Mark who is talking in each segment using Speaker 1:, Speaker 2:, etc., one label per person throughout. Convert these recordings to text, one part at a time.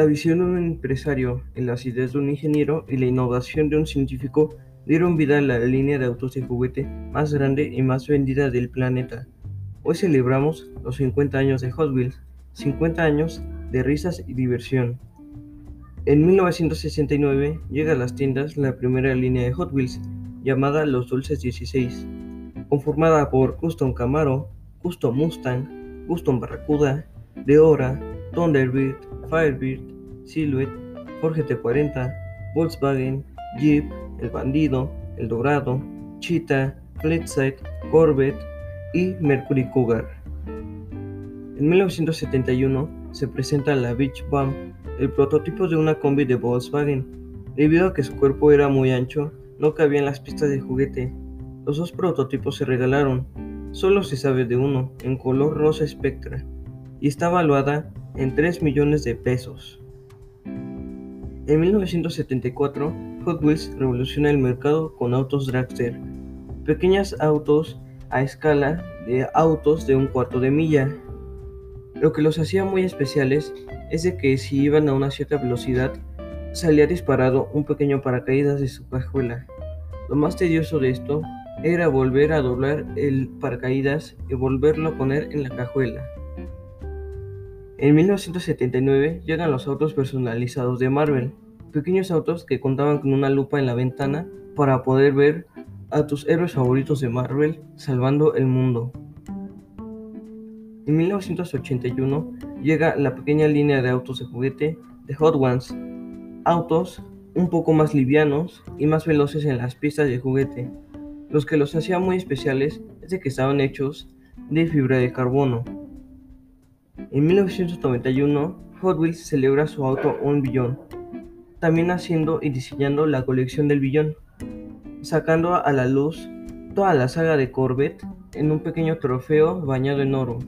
Speaker 1: La visión de un empresario, las ideas de un ingeniero y la innovación de un científico dieron vida a la línea de autos de juguete más grande y más vendida del planeta. Hoy celebramos los 50 años de Hot Wheels, 50 años de risas y diversión. En 1969 llega a las tiendas la primera línea de Hot Wheels, llamada Los Dulces 16, conformada por Custom Camaro, Custom Mustang, Custom Barracuda, Deora, Thunderbird, Firebird, Silhouette, Ford GT40, Volkswagen, Jeep, El Bandido, El Dorado, Cheetah, Fleetside, Corvette y Mercury Cougar. En 1971 se presenta la Beach Bomb, el prototipo de una combi de Volkswagen. Debido a que su cuerpo era muy ancho, no cabía en las pistas de juguete. Los dos prototipos se regalaron. Solo se sabe de uno, en color rosa Spectra, y está valuada en 3 millones de pesos. En 1974, Hot Wheels revoluciona el mercado con autos dragster, pequeños autos a escala de autos de un cuarto de milla. Lo que los hacía muy especiales es de que si iban a una cierta velocidad, salía disparado un pequeño paracaídas de su cajuela. Lo más tedioso de esto era volver a doblar el paracaídas y volverlo a poner en la cajuela. En 1979 llegan los autos personalizados de Marvel, pequeños autos que contaban con una lupa en la ventana para poder ver a tus héroes favoritos de Marvel salvando el mundo. En 1981 llega la pequeña línea de autos de juguete de Hot Ones, autos un poco más livianos y más veloces en las pistas de juguete. Los que los hacía muy especiales es de que estaban hechos de fibra de carbono. En 1991, Hot Wheels celebra su auto un billón, también haciendo y diseñando la colección del billón, sacando a la luz toda la saga de Corvette en un pequeño trofeo bañado en oro.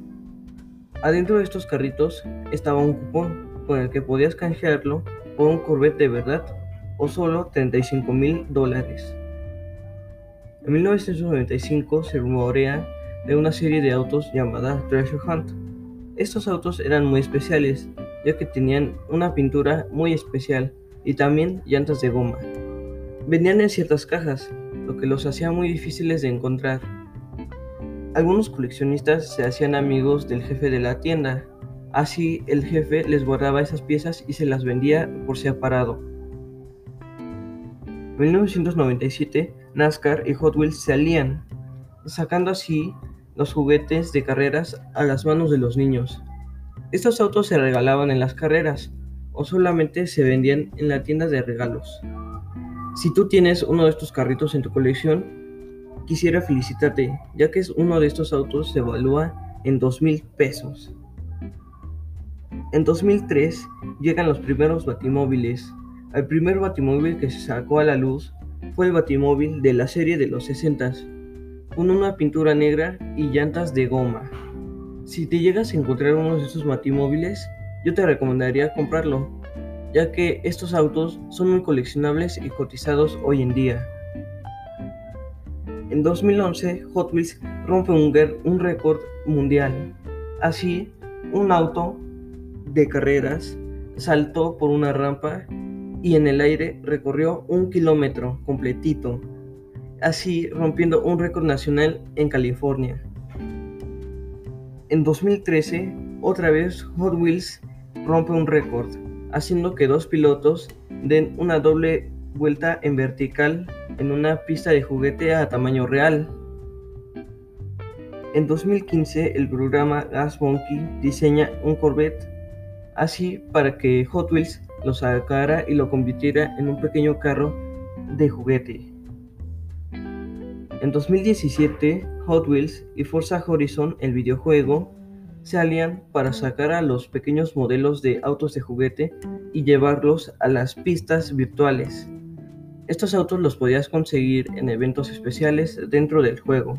Speaker 1: Adentro de estos carritos estaba un cupón con el que podías canjearlo por un Corvette de verdad o solo 35 mil dólares. En 1995 se rumorea de una serie de autos llamada Treasure Hunt, estos autos eran muy especiales, ya que tenían una pintura muy especial y también llantas de goma. Venían en ciertas cajas, lo que los hacía muy difíciles de encontrar. Algunos coleccionistas se hacían amigos del jefe de la tienda, así el jefe les guardaba esas piezas y se las vendía por separado. En 1997, NASCAR y Hot Wheels se alían, sacando así los juguetes de carreras a las manos de los niños. Estos autos se regalaban en las carreras o solamente se vendían en la tienda de regalos. Si tú tienes uno de estos carritos en tu colección, quisiera felicitarte, ya que es uno de estos autos se evalúa en dos mil pesos. En 2003 llegan los primeros batimóviles. El primer batimóvil que se sacó a la luz fue el batimóvil de la serie de los 60 con una pintura negra y llantas de goma. Si te llegas a encontrar uno de estos batimóviles, yo te recomendaría comprarlo, ya que estos autos son muy coleccionables y cotizados hoy en día. En 2011, Hot Wheels rompe un récord mundial. Así, un auto de carreras saltó por una rampa y en el aire recorrió un kilómetro completito así rompiendo un récord nacional en California. En 2013, otra vez Hot Wheels rompe un récord, haciendo que dos pilotos den una doble vuelta en vertical en una pista de juguete a tamaño real. En 2015, el programa Gas Monkey diseña un Corvette así para que Hot Wheels lo sacara y lo convirtiera en un pequeño carro de juguete. En 2017, Hot Wheels y Forza Horizon, el videojuego, se alían para sacar a los pequeños modelos de autos de juguete y llevarlos a las pistas virtuales. Estos autos los podías conseguir en eventos especiales dentro del juego.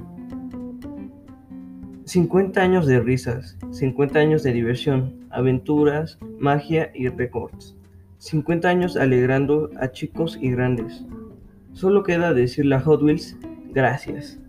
Speaker 1: 50 años de risas, 50 años de diversión, aventuras, magia y récords. 50 años alegrando a chicos y grandes. Solo queda decirle a Hot Wheels Gracias.